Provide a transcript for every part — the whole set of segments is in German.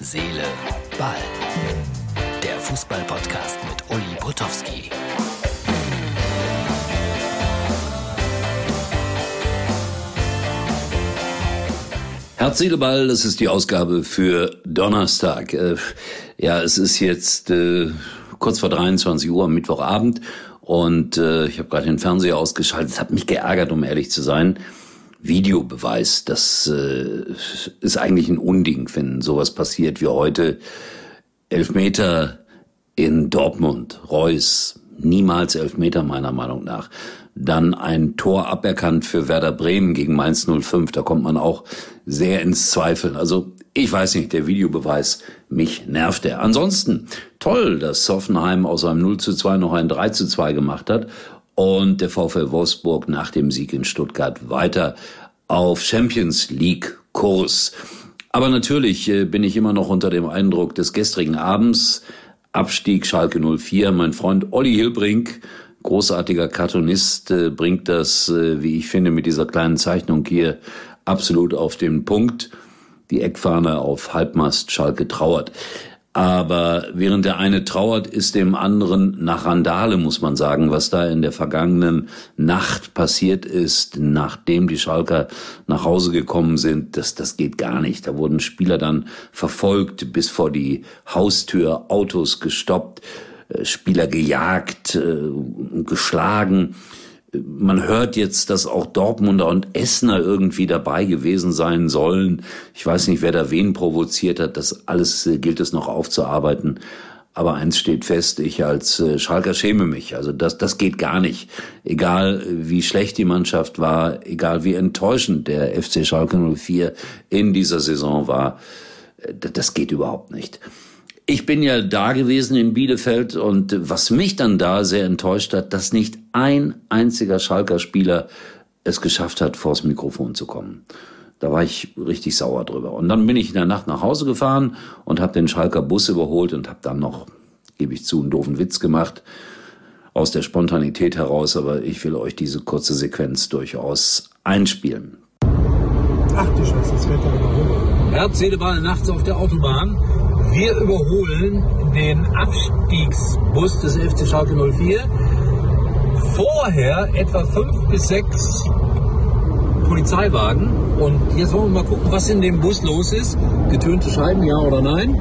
Seele, Ball. Der Fußball-Podcast mit Uli Potowski. Herz, Seele, Ball, das ist die Ausgabe für Donnerstag. Äh, ja, es ist jetzt äh, kurz vor 23 Uhr am Mittwochabend und äh, ich habe gerade den Fernseher ausgeschaltet. Es hat mich geärgert, um ehrlich zu sein. Videobeweis, das äh, ist eigentlich ein Unding, wenn sowas passiert wie heute. Elfmeter in Dortmund, Reus, niemals Elfmeter meiner Meinung nach. Dann ein Tor aberkannt für Werder Bremen gegen Mainz 05, da kommt man auch sehr ins Zweifeln. Also ich weiß nicht, der Videobeweis, mich nervt er. Ansonsten toll, dass Hoffenheim aus einem 0 zu 2 noch ein 3 zu 2 gemacht hat und der VfL Wolfsburg nach dem Sieg in Stuttgart weiter auf Champions League Kurs. Aber natürlich äh, bin ich immer noch unter dem Eindruck des gestrigen Abends. Abstieg Schalke 04. Mein Freund Olli Hilbrink, großartiger Cartoonist, äh, bringt das, äh, wie ich finde, mit dieser kleinen Zeichnung hier absolut auf den Punkt. Die Eckfahne auf Halbmast Schalke trauert. Aber während der eine trauert, ist dem anderen nach Randale, muss man sagen, was da in der vergangenen Nacht passiert ist, nachdem die Schalker nach Hause gekommen sind. Das, das geht gar nicht. Da wurden Spieler dann verfolgt bis vor die Haustür, Autos gestoppt, äh, Spieler gejagt, äh, geschlagen man hört jetzt, dass auch Dortmunder und Essener irgendwie dabei gewesen sein sollen. Ich weiß nicht, wer da wen provoziert hat. Das alles äh, gilt es noch aufzuarbeiten. Aber eins steht fest, ich als äh, Schalker schäme mich. Also das, das geht gar nicht. Egal wie schlecht die Mannschaft war, egal wie enttäuschend der FC Schalke 04 in dieser Saison war, äh, das geht überhaupt nicht. Ich bin ja da gewesen in Bielefeld und was mich dann da sehr enttäuscht hat, dass nicht ein einziger Schalker Spieler es geschafft hat, vors Mikrofon zu kommen. Da war ich richtig sauer drüber. Und dann bin ich in der Nacht nach Hause gefahren und habe den Schalker Bus überholt und habe dann noch, gebe ich zu, einen doofen Witz gemacht aus der Spontanität heraus. Aber ich will euch diese kurze Sequenz durchaus einspielen. Ach du Scheiße, das Wetter überholt. Herz, Ball, nachts auf der Autobahn. Wir überholen den Abstiegsbus des FC Schalke 04. Vorher etwa fünf bis sechs Polizeiwagen. Und jetzt wollen wir mal gucken, was in dem Bus los ist. Getönte Scheiben, ja oder nein?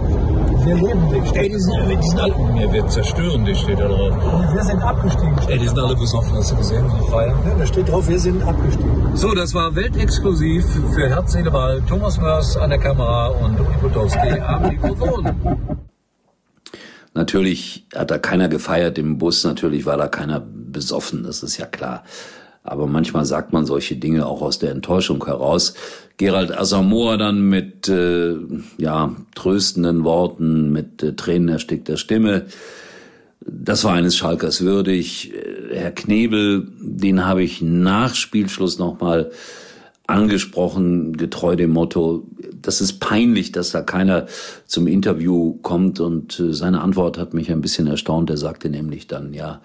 Wir leben dich. Ey, die sind, die sind alle. Ja, wir zerstören dich, steht da drauf. Wir sind abgestiegen. Ey, die sind alle besoffen, hast du gesehen, die feiern? Ja, da steht drauf, wir sind abgestiegen. So, das war weltexklusiv für Herz, Seele, Ball. Thomas Mörs an der Kamera und Uli Potowski am Mikrofon. Natürlich hat da keiner gefeiert im Bus, natürlich war da keiner besoffen, das ist ja klar. Aber manchmal sagt man solche Dinge auch aus der Enttäuschung heraus. Gerald Asamoah dann mit äh, ja, tröstenden Worten, mit äh, tränenerstickter Stimme. Das war eines Schalkers würdig. Äh, Herr Knebel, den habe ich nach Spielschluss nochmal angesprochen, getreu dem Motto, das ist peinlich, dass da keiner zum Interview kommt. Und äh, seine Antwort hat mich ein bisschen erstaunt. Er sagte nämlich dann, ja,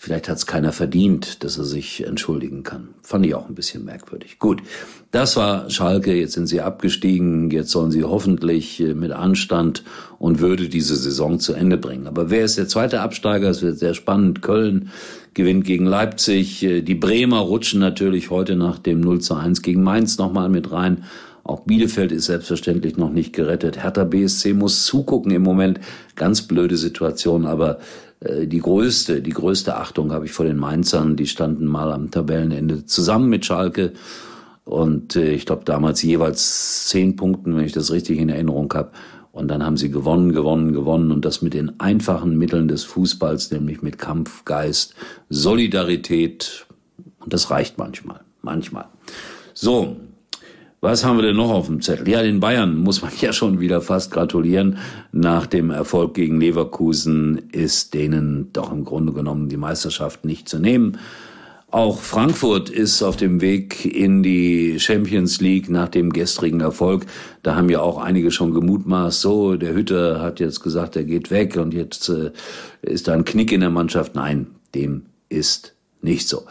Vielleicht hat es keiner verdient, dass er sich entschuldigen kann. Fand ich auch ein bisschen merkwürdig. Gut, das war Schalke. Jetzt sind sie abgestiegen. Jetzt sollen sie hoffentlich äh, mit Anstand und Würde diese Saison zu Ende bringen. Aber wer ist der zweite Absteiger? Es wird sehr spannend. Köln gewinnt gegen Leipzig. Äh, die Bremer rutschen natürlich heute nach dem 0 zu 1 gegen Mainz nochmal mit rein. Auch Bielefeld ist selbstverständlich noch nicht gerettet. Hertha BSC muss zugucken im Moment. Ganz blöde Situation, aber die größte, die größte Achtung habe ich vor den Mainzern. Die standen mal am Tabellenende zusammen mit Schalke. Und äh, ich glaube damals jeweils zehn Punkten, wenn ich das richtig in Erinnerung habe. Und dann haben sie gewonnen, gewonnen, gewonnen. Und das mit den einfachen Mitteln des Fußballs, nämlich mit Kampfgeist, Solidarität. Und das reicht manchmal. Manchmal. So, was haben wir denn noch auf dem Zettel? Ja, den Bayern muss man ja schon wieder fast gratulieren. Nach dem Erfolg gegen Leverkusen ist denen doch im Grunde genommen die Meisterschaft nicht zu nehmen. Auch Frankfurt ist auf dem Weg in die Champions League nach dem gestrigen Erfolg. Da haben ja auch einige schon gemutmaßt, so, der Hütter hat jetzt gesagt, er geht weg und jetzt äh, ist da ein Knick in der Mannschaft. Nein, dem ist nicht so.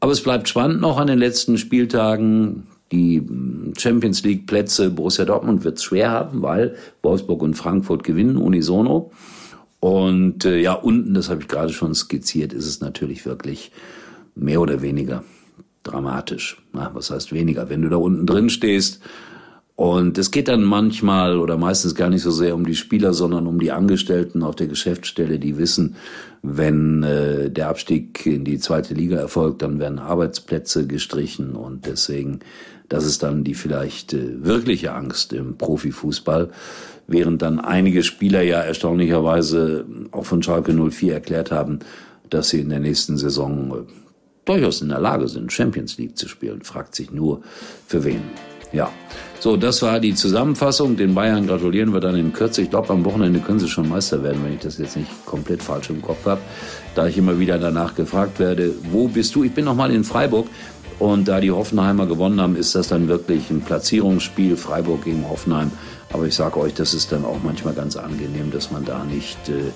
Aber es bleibt spannend noch an den letzten Spieltagen. Die hm, Champions League Plätze Borussia Dortmund wird es schwer haben, weil Wolfsburg und Frankfurt gewinnen unisono. Und äh, ja, unten, das habe ich gerade schon skizziert, ist es natürlich wirklich mehr oder weniger dramatisch. Na, was heißt weniger? Wenn du da unten drin stehst und es geht dann manchmal oder meistens gar nicht so sehr um die Spieler, sondern um die Angestellten auf der Geschäftsstelle, die wissen, wenn äh, der Abstieg in die zweite Liga erfolgt, dann werden Arbeitsplätze gestrichen und deswegen, das ist dann die vielleicht äh, wirkliche Angst im Profifußball, während dann einige Spieler ja erstaunlicherweise auch von Schalke 04 erklärt haben, dass sie in der nächsten Saison äh, durchaus in der Lage sind, Champions League zu spielen. Fragt sich nur, für wen. Ja, so, das war die Zusammenfassung. Den Bayern gratulieren wir dann in Kürze. Ich glaube, am Wochenende können sie schon Meister werden, wenn ich das jetzt nicht komplett falsch im Kopf habe. Da ich immer wieder danach gefragt werde, wo bist du? Ich bin noch mal in Freiburg. Und da die Hoffenheimer gewonnen haben, ist das dann wirklich ein Platzierungsspiel, Freiburg gegen Hoffenheim. Aber ich sage euch, das ist dann auch manchmal ganz angenehm, dass man da nicht äh,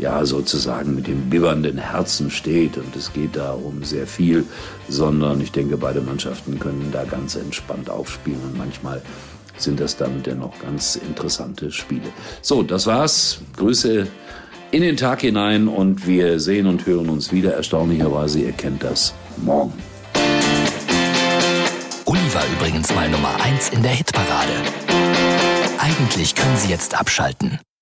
ja sozusagen mit dem bibbernden Herzen steht und es geht da um sehr viel, sondern ich denke, beide Mannschaften können da ganz entspannt aufspielen und manchmal sind das dann dennoch ganz interessante Spiele. So, das war's. Grüße in den Tag hinein und wir sehen und hören uns wieder. Erstaunlicherweise, ihr kennt das morgen. Uli war übrigens mal Nummer 1 in der Hitparade. Eigentlich können Sie jetzt abschalten.